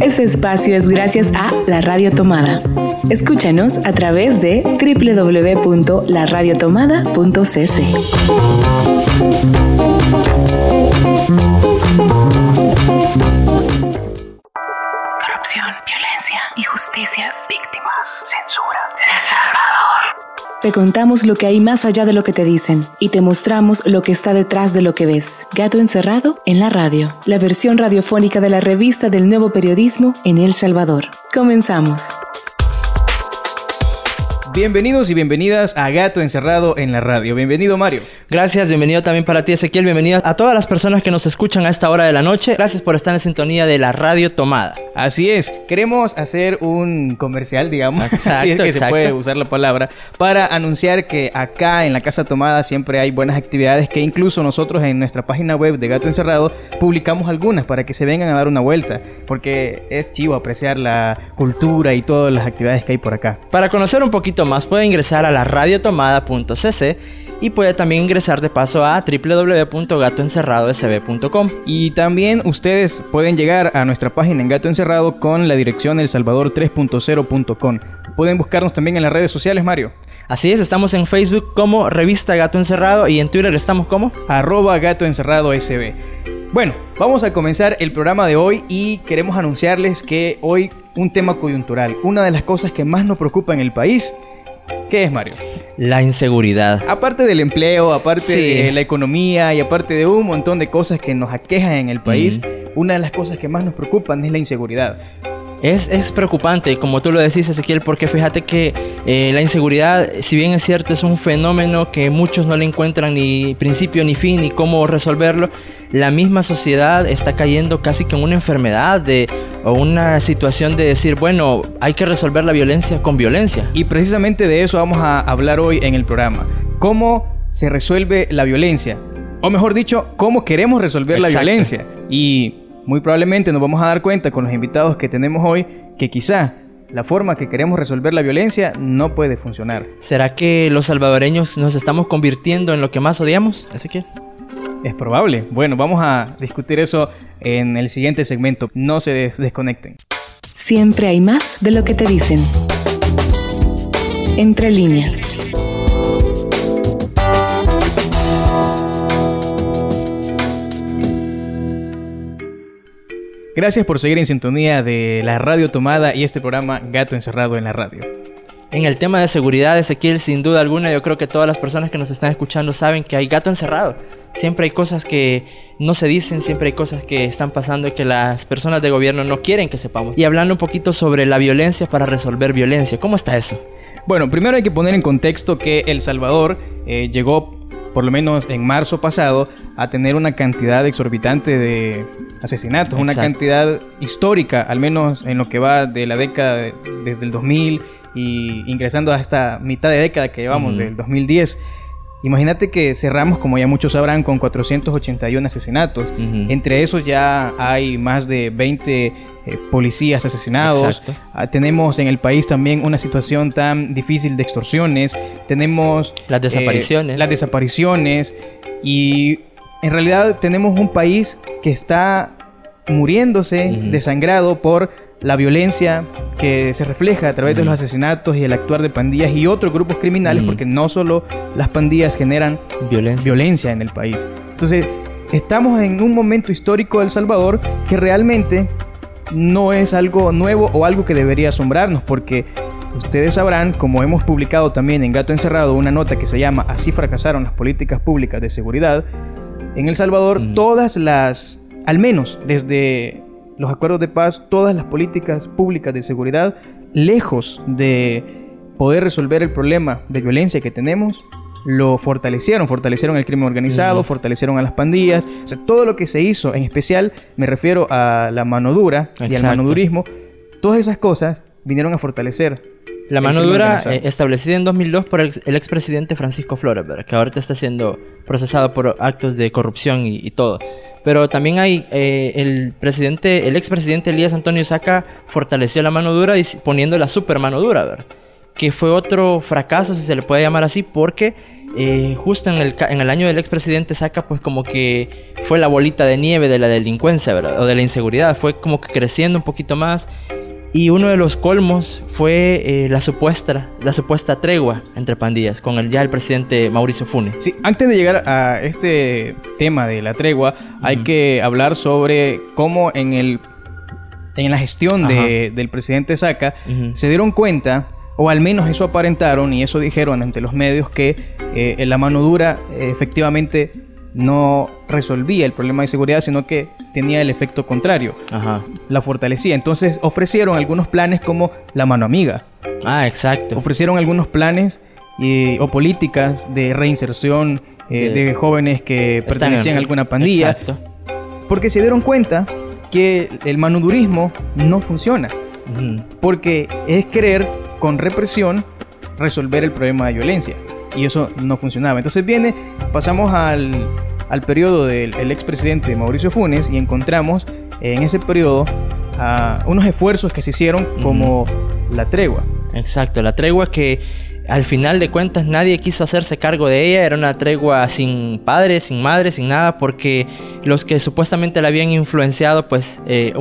Este espacio es gracias a La Radio Tomada. Escúchanos a través de www.laradiotomada.cc. Corrupción, violencia, injusticias, víctimas, censura. Te contamos lo que hay más allá de lo que te dicen y te mostramos lo que está detrás de lo que ves. Gato encerrado en la radio, la versión radiofónica de la revista del nuevo periodismo en El Salvador. Comenzamos. Bienvenidos y bienvenidas a Gato Encerrado en la Radio. Bienvenido Mario. Gracias, bienvenido también para ti Ezequiel, bienvenido a todas las personas que nos escuchan a esta hora de la noche. Gracias por estar en sintonía de la Radio Tomada. Así es, queremos hacer un comercial, digamos, Exacto, si es que se puede usar la palabra, para anunciar que acá en la Casa Tomada siempre hay buenas actividades que incluso nosotros en nuestra página web de Gato Encerrado publicamos algunas para que se vengan a dar una vuelta, porque es chivo apreciar la cultura y todas las actividades que hay por acá. Para conocer un poquito más puede ingresar a la radiotomada.cc y puede también ingresar de paso a www.gatoencerradosb.com. Y también ustedes pueden llegar a nuestra página en Gato Encerrado con la dirección elsalvador3.0.com. Pueden buscarnos también en las redes sociales, Mario. Así es, estamos en Facebook como Revista Gato Encerrado y en Twitter estamos como arroba gato encerrado SB. Bueno, vamos a comenzar el programa de hoy y queremos anunciarles que hoy un tema coyuntural, una de las cosas que más nos preocupa en el país, ¿qué es Mario? la inseguridad. Aparte del empleo, aparte Sí. de la economía y aparte de un montón de cosas que nos aquejan en el país, una de las cosas que más nos preocupan es la inseguridad. Es, es preocupante, como tú lo decís, Ezequiel, porque fíjate que eh, la inseguridad, si bien es cierto, es un fenómeno que muchos no le encuentran ni principio ni fin ni cómo resolverlo, la misma sociedad está cayendo casi que en una enfermedad de, o una situación de decir, bueno, hay que resolver la violencia con violencia. Y precisamente de eso vamos a hablar hoy en el programa. ¿Cómo se resuelve la violencia? O mejor dicho, ¿cómo queremos resolver la violencia? Y muy probablemente nos vamos a dar cuenta con los invitados que tenemos hoy que quizá la forma que queremos resolver la violencia no puede funcionar. ¿Será que los salvadoreños nos estamos convirtiendo en lo que más odiamos, Ezequiel? Es probable. Bueno, vamos a discutir eso en el siguiente segmento. No se des- desconecten. Siempre hay más de lo que te dicen. Entre líneas. Gracias por seguir en sintonía de la radio tomada y este programa Gato Encerrado en la Radio. En el tema de seguridad, Ezequiel, sin duda alguna, yo creo que todas las personas que nos están escuchando saben que hay gato encerrado. Siempre hay cosas que no se dicen, siempre hay cosas que están pasando y que las personas de gobierno no quieren que sepamos. Y hablando un poquito sobre la violencia para resolver violencia, ¿cómo está eso? Bueno, primero hay que poner en contexto que El Salvador eh, llegó, por lo menos en marzo pasado, a tener una cantidad exorbitante de asesinatos, una Exacto. cantidad histórica, al menos en lo que va de la década de- desde el 2000 y ingresando a esta mitad de década que llevamos, Ujú. del 2010. Imagínate que cerramos, como ya muchos sabrán, con 481 asesinatos. Ujú. Entre esos ya hay más de 20 eh, policías asesinados. Ah, tenemos en el país también una situación tan difícil de extorsiones. Tenemos Las eh, desapariciones. las desapariciones. Y en realidad tenemos un país que está muriéndose, Ujú. desangrado por la violencia que se refleja a través de los asesinatos y el actuar de pandillas y otros grupos criminales, porque no solo las pandillas generan Violencia. violencia en el país. Entonces, estamos en un momento histórico de El Salvador que realmente no es algo nuevo o algo que debería asombrarnos, porque ustedes sabrán, como hemos publicado también en Gato Encerrado, una nota que se llama Así fracasaron las políticas públicas de seguridad, en El Salvador todas las, al menos desde los acuerdos de paz, todas las políticas públicas de seguridad, lejos de poder resolver el problema de violencia que tenemos, lo fortalecieron, fortalecieron el crimen organizado, fortalecieron a las pandillas, o sea, todo lo que se hizo, en especial me refiero a la mano dura y al manodurismo, todas esas cosas vinieron a fortalecer. La mano dura eh, establecida en 2002 por el, ex- el expresidente Francisco Flores, ¿verdad? que ahorita está siendo procesado por actos de corrupción y, y todo. Pero también hay eh, el presidente, el expresidente Elías Antonio Saca fortaleció la mano dura y poniendo la super mano dura, ¿verdad? que fue otro fracaso, si se le puede llamar así, porque eh, justo en el, en el año del expresidente Saca, pues como que fue la bolita de nieve de la delincuencia, ¿verdad? O de la inseguridad, fue como que creciendo un poquito más. Y uno de los colmos fue eh, la, supuesta, la supuesta tregua entre pandillas con el, ya el presidente Mauricio Funes. Sí, antes de llegar a este tema de la tregua, hay que hablar sobre cómo en, el, en la gestión de, del presidente Saca se dieron cuenta o al menos eso aparentaron y eso dijeron ante los medios que eh, la mano dura eh, efectivamente no resolvía el problema de seguridad, sino que tenía el efecto contrario. La fortalecía. Entonces ofrecieron algunos planes como la mano amiga. Ah, exacto. Ofrecieron algunos planes o políticas de reinserción eh, de, jóvenes que pertenecían a alguna pandilla. Exacto. Porque se dieron cuenta que el manudurismo no funciona. Porque es querer con represión resolver el problema de violencia. Y eso no funcionaba. Entonces viene, pasamos al, al periodo del expresidente Mauricio Funes y encontramos en ese periodo unos esfuerzos que se hicieron como la tregua. Exacto, la tregua que al final de cuentas nadie quiso hacerse cargo de ella, era una tregua sin padre, sin madre, sin nada, porque los que supuestamente la habían influenciado, pues eh,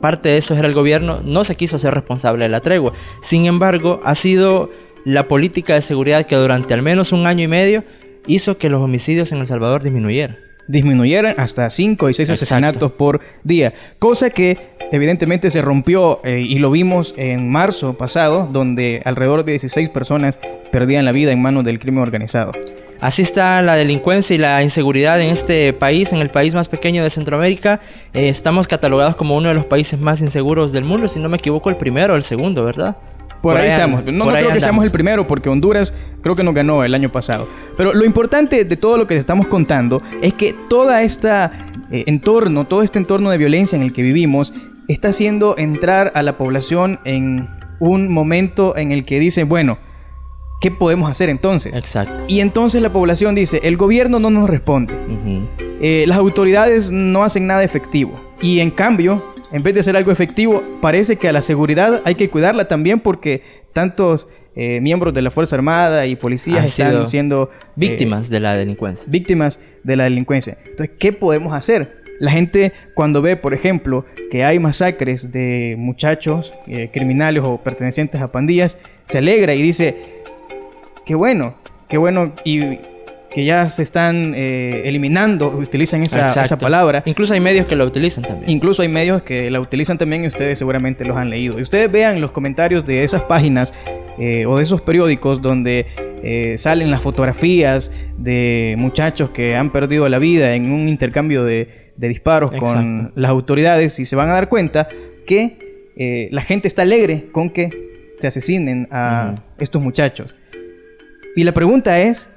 parte de eso era el gobierno, no se quiso hacer responsable de la tregua. Sin embargo, ha sido la política de seguridad que durante al menos un año y medio hizo que los homicidios en El Salvador disminuyeran disminuyeran hasta 5 y 6 asesinatos por día, cosa que evidentemente se rompió eh, y lo vimos en marzo pasado, donde alrededor de 16 personas perdían la vida en manos del crimen organizado. Así está la delincuencia y la inseguridad en este país, en el país más pequeño de Centroamérica. Eh, estamos catalogados como uno de los países más inseguros del mundo, si no me equivoco, el primero o el segundo, ¿verdad? Por, ahí, estamos. No, creo que seamos el primero porque Honduras creo que nos ganó el año pasado. Pero lo importante de todo lo que estamos contando es que toda esta eh, entorno, todo este entorno de violencia en el que vivimos está haciendo entrar a la población en un momento en el que dice, bueno, ¿qué podemos hacer entonces? Exacto. Y entonces la población dice, el gobierno no nos responde, eh, las autoridades no hacen nada efectivo. Y en cambio, en vez de ser algo efectivo, parece que a la seguridad hay que cuidarla también porque tantos eh, miembros de la Fuerza Armada y policías están siendo eh, víctimas de la delincuencia. Víctimas de la delincuencia. Entonces, ¿qué podemos hacer? La gente cuando ve, por ejemplo, que hay masacres de muchachos eh, criminales o pertenecientes a pandillas, se alegra y dice, qué bueno, qué bueno y que ya se están eh, eliminando, utilizan esa, esa, palabra. Incluso hay medios que la utilizan también. Incluso hay medios que la utilizan también y ustedes seguramente los han leído. Y ustedes vean los comentarios de esas páginas eh, o de esos periódicos donde eh, salen las fotografías de muchachos que han perdido la vida en un intercambio de, disparos con las autoridades y se van a dar cuenta que la gente está alegre con que se asesinen a estos muchachos. Y la pregunta es,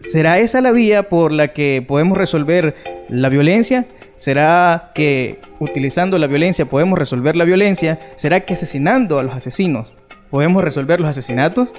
¿Será esa la vía por la que podemos resolver la violencia? ¿Será que utilizando la violencia podemos resolver la violencia? ¿Será que asesinando a los asesinos podemos resolver los asesinatos?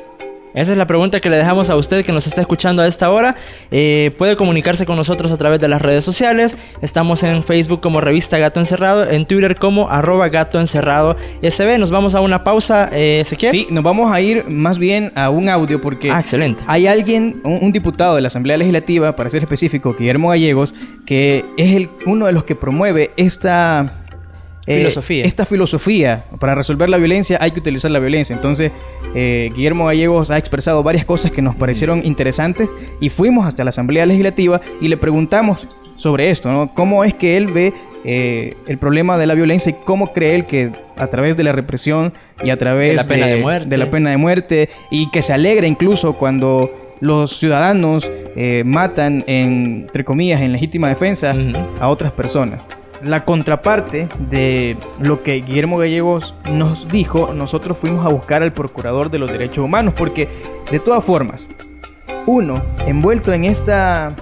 Esa es la pregunta que le dejamos a usted que nos está escuchando a esta hora. Eh, puede comunicarse con nosotros a través de las redes sociales. Estamos en Facebook como Revista Gato Encerrado, en Twitter como arroba Gato Encerrado SB. Nos vamos a una pausa, eh, Ezequiel. Sí, nos vamos a ir más bien a un audio porque ah, excelente. hay alguien, un, diputado de la Asamblea Legislativa, para ser específico, Guillermo Gallegos, que es el, uno de los que promueve esta filosofía. esta filosofía. Para resolver la violencia hay que utilizar la violencia. Entonces, eh, Guillermo Gallegos ha expresado varias cosas que nos parecieron interesantes y fuimos hasta la Asamblea Legislativa y le preguntamos sobre esto, ¿no? ¿Cómo es que él ve eh, el problema de la violencia y cómo cree él que a través de la represión y a través de la pena de, muerte, de la pena de muerte y que se alegra incluso cuando los ciudadanos matan, entre comillas, en legítima defensa a otras personas la contraparte de lo que Guillermo Gallegos nos dijo, nosotros fuimos a buscar al procurador de los derechos humanos, porque de todas formas, uno, envuelto en esta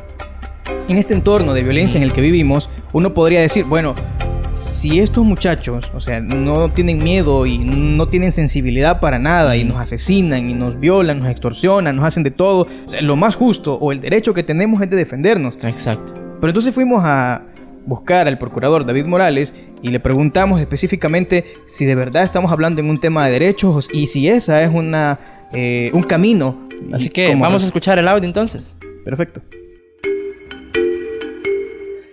en este entorno de violencia en el que vivimos, uno podría decir, bueno, si estos muchachos, o sea, no tienen miedo y no tienen sensibilidad para nada y nos asesinan y nos violan, nos extorsionan, nos hacen de todo, lo más justo o el derecho que tenemos es de defendernos. Exacto. Pero entonces fuimos a, buscar al procurador David Morales y le preguntamos específicamente si de verdad estamos hablando en un tema de derechos y si esa es una eh, un camino. Así que vamos a escuchar el audio entonces. Perfecto.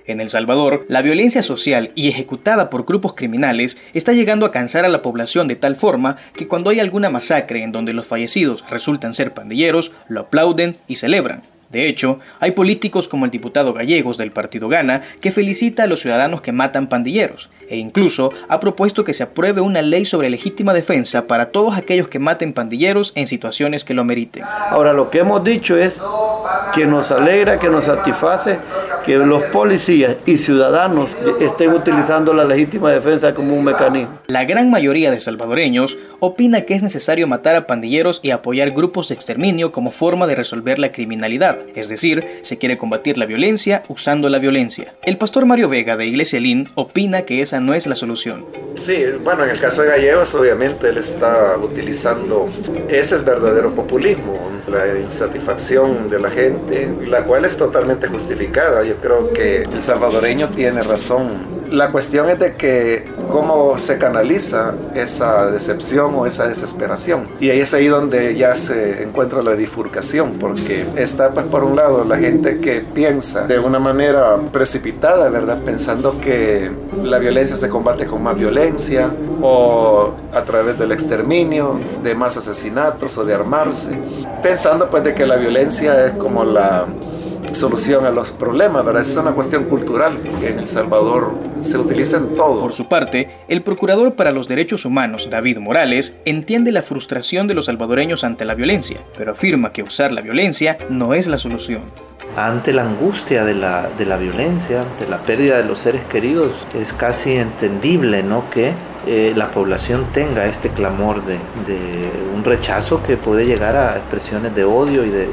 En El Salvador, la violencia social y ejecutada por grupos criminales está llegando a cansar a la población de tal forma que cuando hay alguna masacre en donde los fallecidos resultan ser pandilleros, lo aplauden y celebran. De hecho, hay políticos como el diputado Gallegos del partido Gana que felicita a los ciudadanos que matan pandilleros e incluso ha propuesto que se apruebe una ley sobre legítima defensa para todos aquellos que maten pandilleros en situaciones que lo meriten. Ahora lo que hemos dicho es que nos alegra, que nos satisface que los policías y ciudadanos estén utilizando la legítima defensa como un mecanismo. La gran mayoría de salvadoreños opina que es necesario matar a pandilleros y apoyar grupos de exterminio como forma de resolver la criminalidad, es decir, se quiere combatir la violencia usando la violencia. El pastor Mario Vega de Iglesia Lin opina que esa no es la solución. Sí, bueno, en el caso de Gallegos obviamente él está utilizando, ese es verdadero populismo, la insatisfacción de la gente, la cual es totalmente justificada. Yo creo que el salvadoreño tiene razón la cuestión es de que cómo se canaliza esa decepción o esa desesperación. Y ahí es ahí donde ya se encuentra la bifurcación, porque está pues por un lado la gente que piensa de una manera precipitada, ¿verdad? Pensando que la violencia se combate con más violencia o a través del exterminio, de más asesinatos o de armarse, pensando pues de que la violencia es como la solución a los problemas, ¿verdad? Es una cuestión cultural que en El Salvador se utiliza en todo. Por su parte, el Procurador para los Derechos Humanos, David Morales, entiende la frustración de los salvadoreños ante la violencia, pero afirma que usar la violencia no es la solución. Ante la angustia de la, de la violencia, de la pérdida de los seres queridos, es casi entendible, ¿no? Que eh, la población tenga este clamor de, un rechazo que puede llegar a expresiones de odio y de,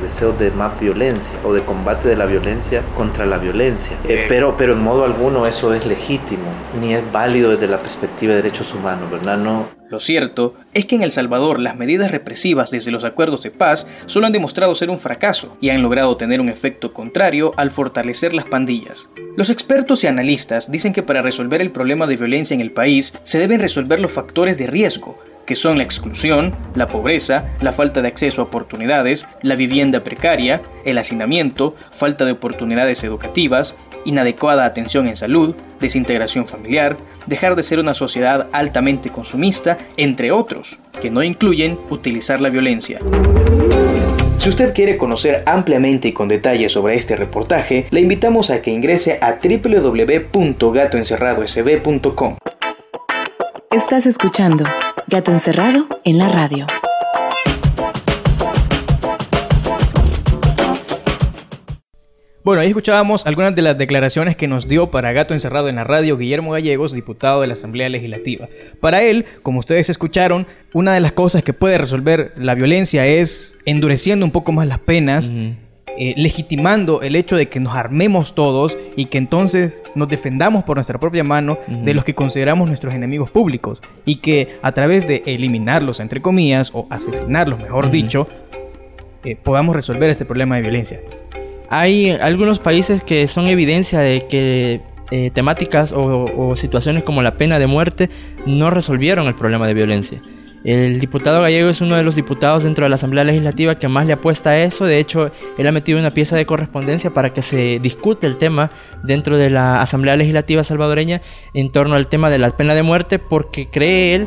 deseos de más violencia o de combate de la violencia contra la violencia. Eh, pero, pero en modo alguno eso es legítimo, ni es válido desde la perspectiva de derechos humanos, ¿verdad? No, lo cierto es que en El Salvador las medidas represivas desde los acuerdos de paz solo han demostrado ser un fracaso y han logrado tener un efecto contrario al fortalecer las pandillas. Los expertos y analistas dicen que para resolver el problema de violencia en el país se deben resolver los factores de riesgo, que son la exclusión, la pobreza, la falta de acceso a oportunidades, la vivienda precaria, el hacinamiento, falta de oportunidades educativas, inadecuada atención en salud, desintegración familiar, dejar de ser una sociedad altamente consumista, entre otros, que no incluyen utilizar la violencia. Si usted quiere conocer ampliamente y con detalle sobre este reportaje, le invitamos a que ingrese a www.gatoencerradosb.com. Estás escuchando Gato Encerrado en la radio. Bueno, ahí escuchábamos algunas de las declaraciones que nos dio para Gato Encerrado en la radio Guillermo Gallegos, diputado de la Asamblea Legislativa. Para él, como ustedes escucharon, una de las cosas que puede resolver la violencia es endureciendo un poco más las penas, eh, legitimando el hecho de que nos armemos todos y que entonces nos defendamos por nuestra propia mano de los que consideramos nuestros enemigos públicos y que a través de eliminarlos, entre comillas, o asesinarlos, mejor dicho, eh, podamos resolver este problema de violencia. Hay algunos países que son evidencia de que eh, temáticas o, situaciones como la pena de muerte no resolvieron el problema de violencia. El diputado gallego es uno de los diputados dentro de la Asamblea Legislativa que más le apuesta a eso. De hecho, él ha metido una pieza de correspondencia para que se discute el tema dentro de la Asamblea Legislativa salvadoreña en torno al tema de la pena de muerte porque cree él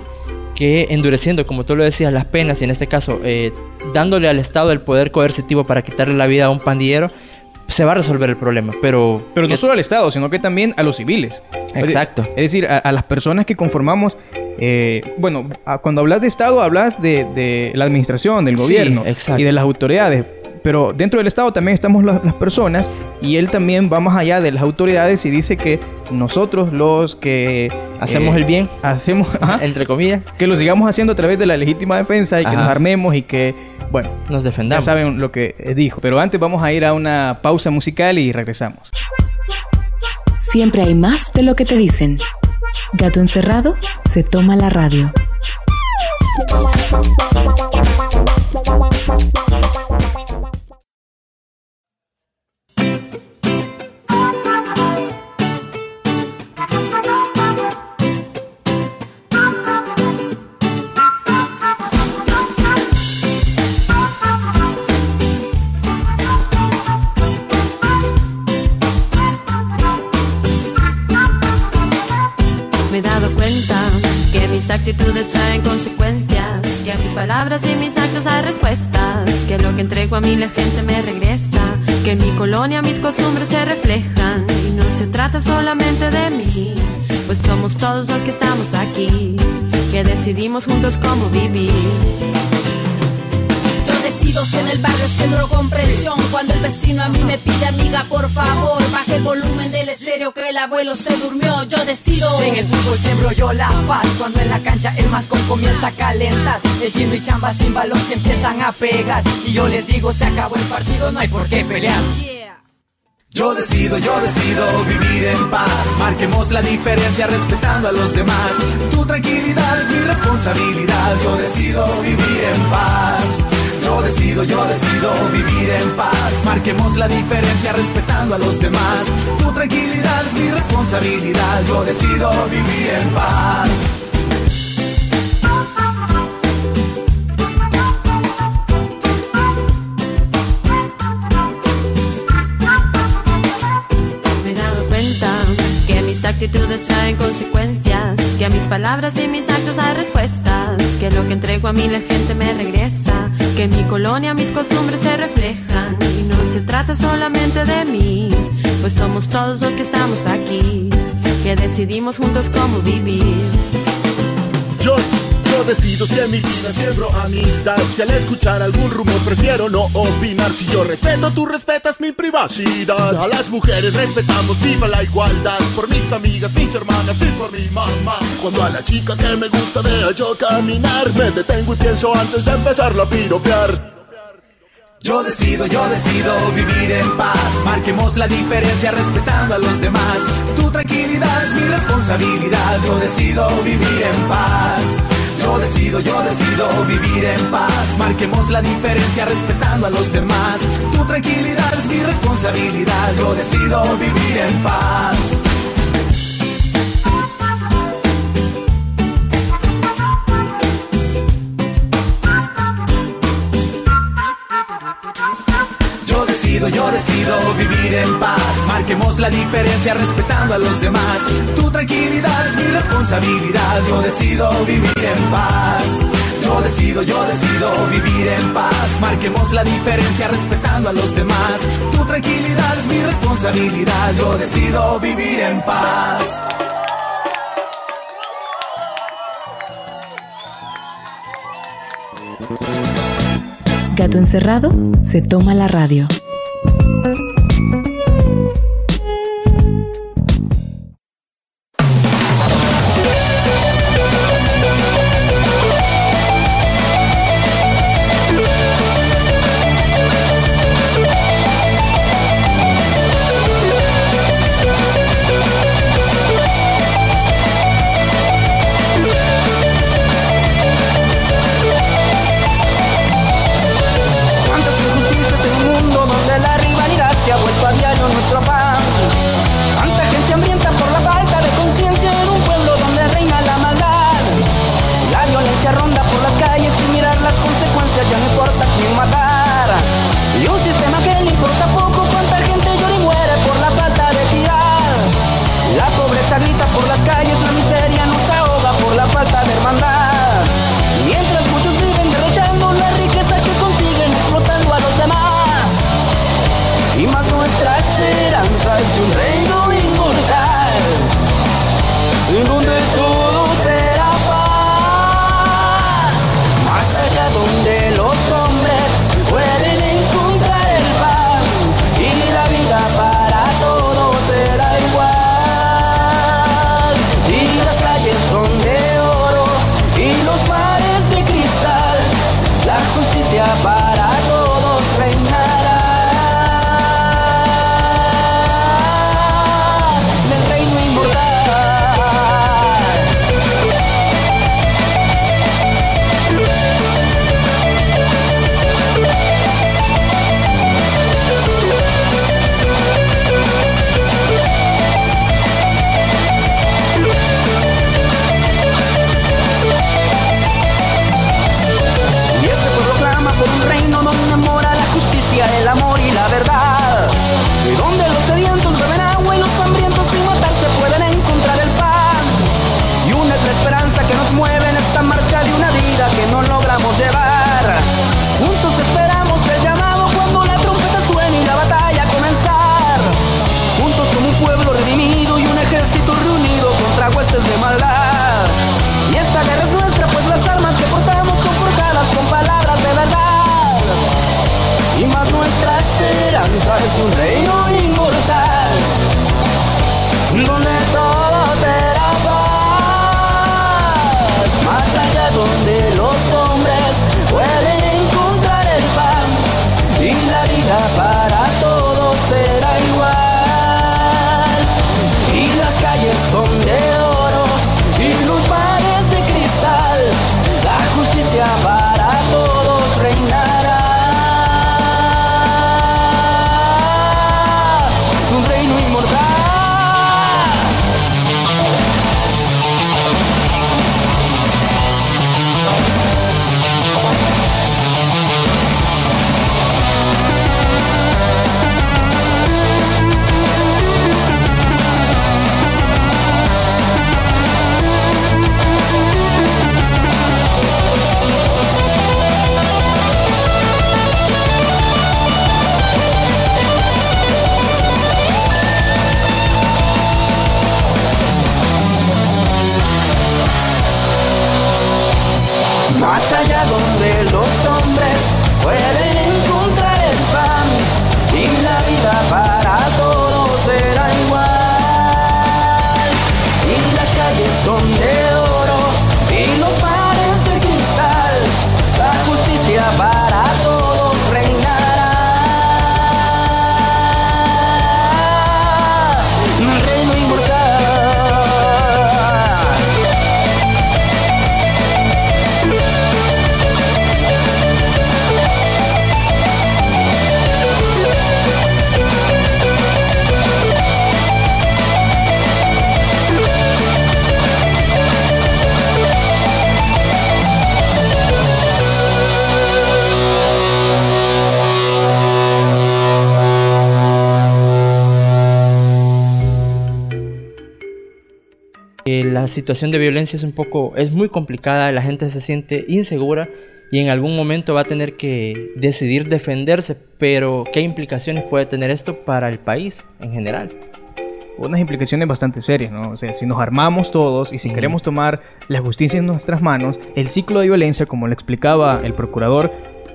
que endureciendo, como tú lo decías, las penas y en este caso eh, dándole al Estado el poder coercitivo para quitarle la vida a un pandillero, se va a resolver el problema, pero... Pero no solo al Estado, sino que también a los civiles. Exacto. Es decir, a, las personas que conformamos... Eh, bueno, cuando hablas de Estado, hablas de, la administración, del gobierno y de las autoridades. Pero dentro del Estado también estamos las, personas y él también va más allá de las autoridades y dice que nosotros los que... Hacemos el bien. Hacemos... entre comillas. Que lo sigamos haciendo a través de la legítima defensa y que nos armemos y que bueno, nos defendamos. Ya saben lo que dijo. Pero antes vamos a ir a una pausa musical y regresamos. Siempre hay más de lo que te dicen. Gato encerrado se toma la radio. Actitudes traen consecuencias, que a mis palabras y mis actos hay respuestas, que lo que entrego a mí la gente me regresa, que en mi colonia mis costumbres se reflejan y no se trata solamente de mí, pues somos todos los que estamos aquí, que decidimos juntos cómo vivir si en el barrio siembro comprensión. Cuando el vecino a mí me pide amiga, por favor, baje el volumen del estéreo que el abuelo se durmió. Yo decido. Si en el fútbol siembro yo la paz. Cuando en la cancha el mascón comienza a calentar. El chino y chamba sin balón se empiezan a pegar. Y yo les digo, se acabó el partido, no hay por qué pelear. Yo decido, yo decido vivir en paz. Marquemos la diferencia respetando a los demás. Tu tranquilidad es mi responsabilidad. Yo decido vivir en paz. Yo decido, yo decido vivir en paz. Marquemos la diferencia respetando a los demás. Tu tranquilidad es mi responsabilidad. Yo decido vivir en paz. Me he dado cuenta que mis actitudes traen consecuencias, que a mis palabras y mis actos hay respuestas, que lo que entrego a mí la gente me regresa que en mi colonia mis costumbres se reflejan y no se trata solamente de mí, pues somos todos los que estamos aquí, que decidimos juntos cómo vivir. Yo, yo decido si en mi vida siembro amistad, si al escuchar algún rumor prefiero no opinar, si yo respeto, tú respetas mi privacidad, a las mujeres respetamos, viva la igualdad, por mis amigas, mis hermanas y por mi mamá, cuando a la chica que me gusta vea yo caminar, me detengo y pienso antes de empezarla a piropear. Yo decido, yo decido vivir en paz. Marquemos la diferencia respetando a los demás. Tu tranquilidad es mi responsabilidad. Yo decido vivir en paz. Yo decido, yo decido vivir en paz. Marquemos la diferencia respetando a los demás. Tu tranquilidad es mi responsabilidad. Yo decido vivir en paz. Yo decido, yo decido vivir en paz. Marquemos la diferencia respetando a los demás. Es mi Yo decido vivir en paz. Yo decido, yo decido vivir en paz. Marquemos la diferencia respetando a los demás. Tu tranquilidad es mi responsabilidad. Yo decido vivir en paz. Gato encerrado se toma la radio. nuestra esperanza. Es un reino la situación de violencia es un poco, es muy complicada, la gente se siente insegura y en algún momento va a tener que decidir defenderse, pero ¿qué implicaciones puede tener esto para el país en general? unas implicaciones bastante serias, ¿no? O sea, si nos armamos todos y si queremos tomar la justicia en nuestras manos, el ciclo de violencia, como lo explicaba el procurador,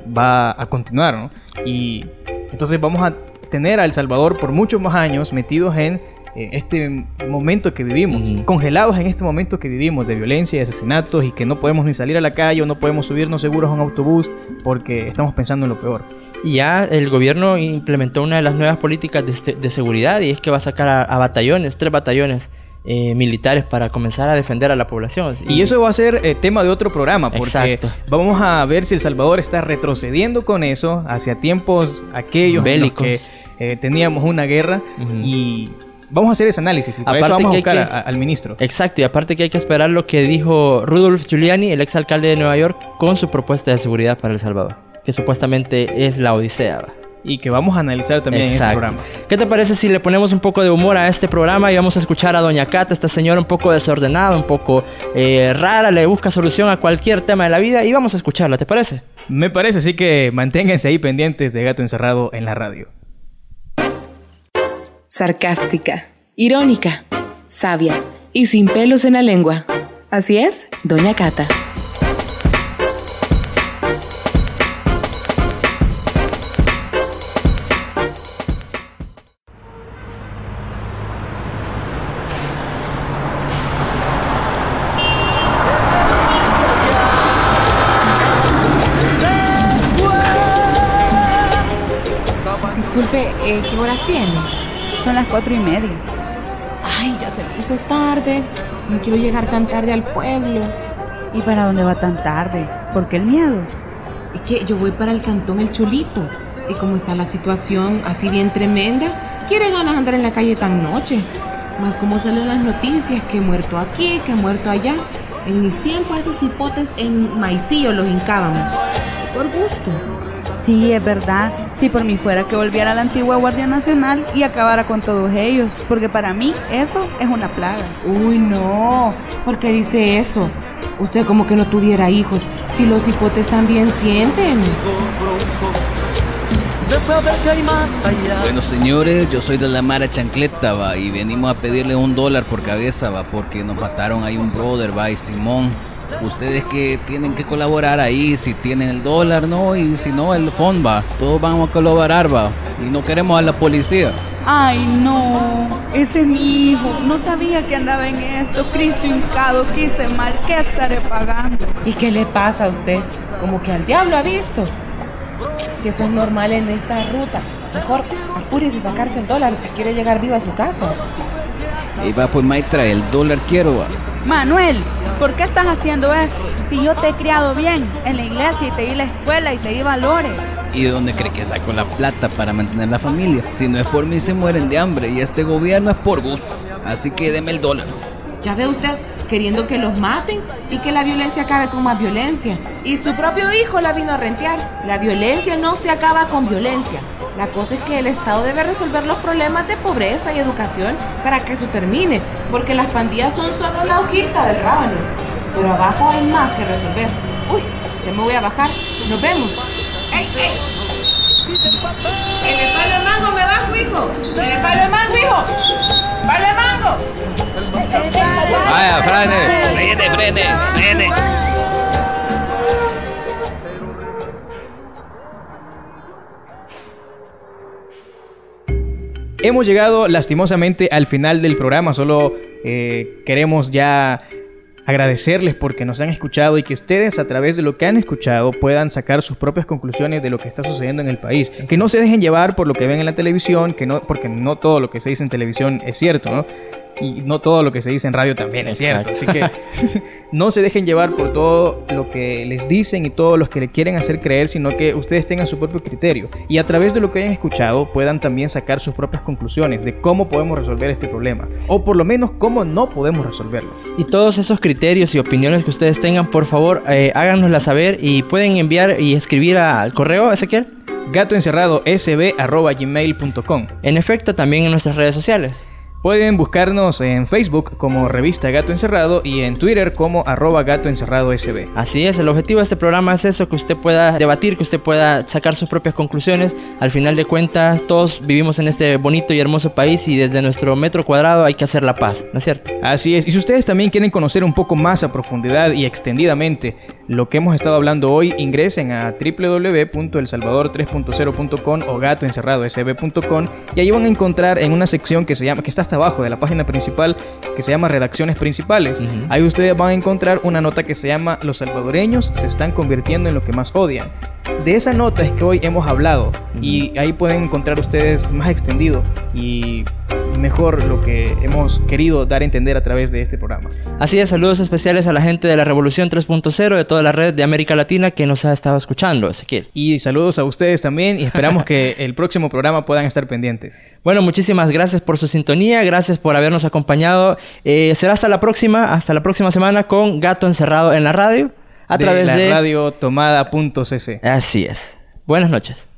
va a continuar, ¿no? Y entonces vamos a tener a El Salvador por muchos más años metidos en este momento que vivimos, congelados en este momento que vivimos de violencia y asesinatos y que no podemos ni salir a la calle o no podemos subirnos seguros a un autobús porque estamos pensando en lo peor. Y ya el gobierno implementó una de las nuevas políticas de, de seguridad y es que va a sacar a, a batallones, tres batallones eh, militares para comenzar a defender a la población. Y eso va a ser eh, tema de otro programa, porque Exacto. vamos a ver si El Salvador está retrocediendo con eso hacia tiempos aquellos en los Bélicos. que eh, teníamos una guerra y vamos a hacer ese análisis. Y para eso Aparte vamos a buscar que- a- al ministro. Exacto, y aparte que hay que esperar lo que dijo Rudolf Giuliani, el exalcalde de Nueva York, con su propuesta de seguridad para El Salvador, que supuestamente es la Odisea. Y que vamos a analizar también en este programa. ¿Qué te parece si le ponemos un poco de humor a este programa y vamos a escuchar a Doña Cata, esta señora un poco desordenada, un poco eh, rara, le busca solución a cualquier tema de la vida y vamos a escucharla, ¿te parece? Me parece, así que manténganse ahí pendientes de Gato Encerrado en la radio. Sarcástica, irónica, sabia y sin pelos en la lengua. Así es, Doña Cata. Son las cuatro y media. Ay, ya se me hizo tarde. No quiero llegar tan tarde al pueblo. ¿Y para dónde va tan tarde? ¿Por qué el miedo? Es que yo voy para el cantón El Cholito. Y como está la situación así bien tremenda, quiere ganas andar en la calle tan noche. Más como salen las noticias, que he muerto aquí, que he muerto allá. En mis tiempos esos hipotes en maicillo los hincábamos. Por gusto. Sí, es verdad. Si por mí fuera que volviera a la antigua Guardia Nacional y acabara con todos ellos, porque para mí eso es una plaga. Uy, no. ¿Por qué dice eso? Usted como que no tuviera hijos. Si los hipotes también sienten. Se fue a ver que hay más allá. Bueno, señores, yo soy de la Mara Chancleta, va, y venimos a pedirle un dólar por cabeza, va, porque nos mataron ahí un brother, va, y Simón. Ustedes que tienen que colaborar ahí, si tienen el dólar, ¿no? Y si no, el fondo va. Todos vamos a colaborar, va. Y no queremos a la policía. Ay, no, ese es mi hijo. No sabía que andaba en esto. Cristo hincado, que hice mal. ¿Qué estaré pagando? ¿Y qué le pasa a usted? Como que al diablo ha visto. Si eso es normal en esta ruta, mejor apúrese a sacarse el dólar si quiere llegar vivo a su casa. Y va, pues maestra, el dólar quiero, va. Manuel, ¿por qué estás haciendo esto? Si yo te he criado bien en la iglesia y te di la escuela y te di valores. ¿Y de dónde cree que saco la plata para mantener la familia? Si no es por mí, se mueren de hambre y este gobierno es por gusto. Así que deme el dólar. Ya ve usted, queriendo que los maten y que la violencia acabe con más violencia. Y su propio hijo la vino a rentear. La violencia no se acaba con violencia. La cosa es que el Estado debe resolver los problemas de pobreza y educación para que eso termine, porque las pandillas son solo la hojita del rábano. Pero abajo hay más que resolver. Uy, ya me voy a bajar. Nos vemos. ¡Ey, ey! En el palo de mango me bajo, hijo. En el palo de mango, hijo. ¡Palo de mango! Vaya, frene, frene, frene, frene. Hemos llegado lastimosamente al final del programa, solo eh, queremos ya agradecerles porque nos han escuchado y que ustedes a través de lo que han escuchado puedan sacar sus propias conclusiones de lo que está sucediendo en el país. Que no se dejen llevar por lo que ven en la televisión, que no, porque no todo lo que se dice en televisión es cierto, ¿no? Y no todo lo que se dice en radio también es cierto. Así que no se dejen llevar por todo lo que les dicen y todo lo que le quieren hacer creer, sino que ustedes tengan su propio criterio. Y a través de lo que hayan escuchado puedan también sacar sus propias conclusiones de cómo podemos resolver este problema. O por lo menos cómo no podemos resolverlo. Y todos esos criterios y opiniones que ustedes tengan, por favor, eh, háganosla saber y pueden enviar y escribir al correo, Ezequiel. gatoencerradosb.gmail.com En efecto, también en nuestras redes sociales. Pueden buscarnos en Facebook como Revista Gato Encerrado y en Twitter como arroba Gato Encerrado SB. Así es, el objetivo de este programa es eso, que usted pueda debatir, que usted pueda sacar sus propias conclusiones. Al final de cuentas, todos vivimos en este bonito y hermoso país y desde nuestro metro cuadrado hay que hacer la paz, ¿no es cierto? Así es, y si ustedes también quieren conocer un poco más a profundidad y extendidamente lo que hemos estado hablando hoy, ingresen a www.elsalvador3.0.com o gatoencerradosb.com y ahí van a encontrar en una sección que se llama, que está hasta abajo de la página principal, que se llama Redacciones Principales. Ahí ustedes van a encontrar una nota que se llama Los salvadoreños se están convirtiendo en lo que más odian. De esa nota es que hoy hemos hablado y ahí pueden encontrar ustedes más extendido y mejor lo que hemos querido dar a entender a través de este programa. Así es, saludos especiales a la gente de la Revolución 3.0 de toda la red de América Latina que nos ha estado escuchando, Ezequiel. Y saludos a ustedes también y esperamos que el próximo programa puedan estar pendientes. Bueno, muchísimas gracias por su sintonía, gracias por habernos acompañado. Eh, será hasta la próxima, hasta la próxima semana con Gato Encerrado en la radio a de través la de radio tomada.cc. Así es. Buenas noches.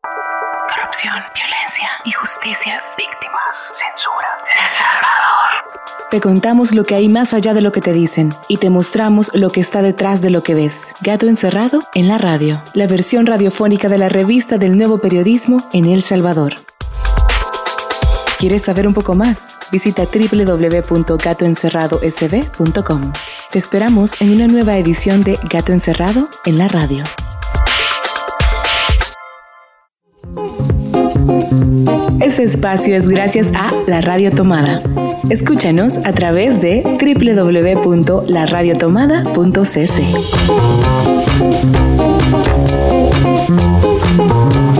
Corrupción, violencia, injusticias, víctimas, censura. El Salvador. Te contamos lo que hay más allá de lo que te dicen y te mostramos lo que está detrás de lo que ves. Gato encerrado en la radio, la versión radiofónica de la revista del nuevo periodismo en El Salvador. ¿Quieres saber un poco más? Visita www.gatoencerradosb.com. Te esperamos en una nueva edición de Gato Encerrado en la radio. Este espacio es gracias a La Radio Tomada. Escúchanos a través de www.laradiotomada.cc.